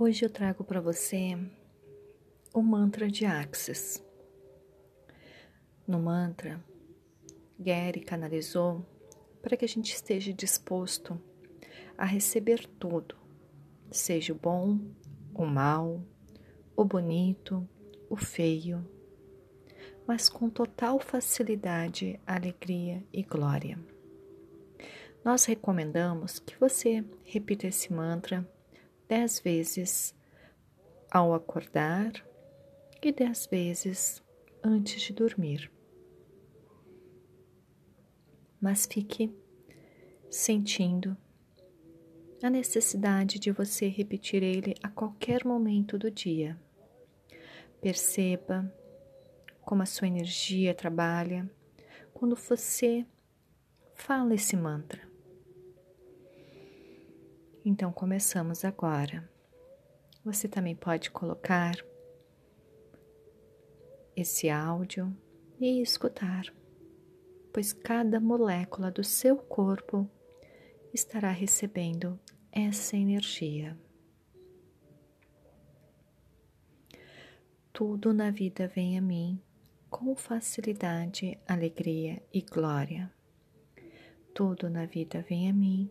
Hoje eu trago para você o mantra de Axis. No mantra, Gary canalizou para que a gente esteja disposto a receber tudo, seja o bom, o mal, o bonito, o feio, mas com total facilidade, alegria e glória. Nós recomendamos que você repita esse mantra dez vezes ao acordar e dez vezes antes de dormir. Mas fique sentindo a necessidade de você repetir ele a qualquer momento do dia. Perceba como a sua energia trabalha quando você fala esse mantra. Então começamos agora. Você também pode colocar esse áudio e escutar, pois cada molécula do seu corpo estará recebendo essa energia. Tudo na vida vem a mim com facilidade, alegria e glória. Tudo na vida vem a mim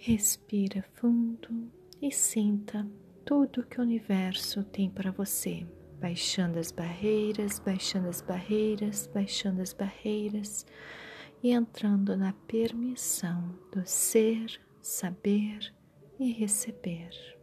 Respira fundo e sinta tudo que o universo tem para você, baixando as barreiras, baixando as barreiras, baixando as barreiras e entrando na permissão do ser, saber e receber.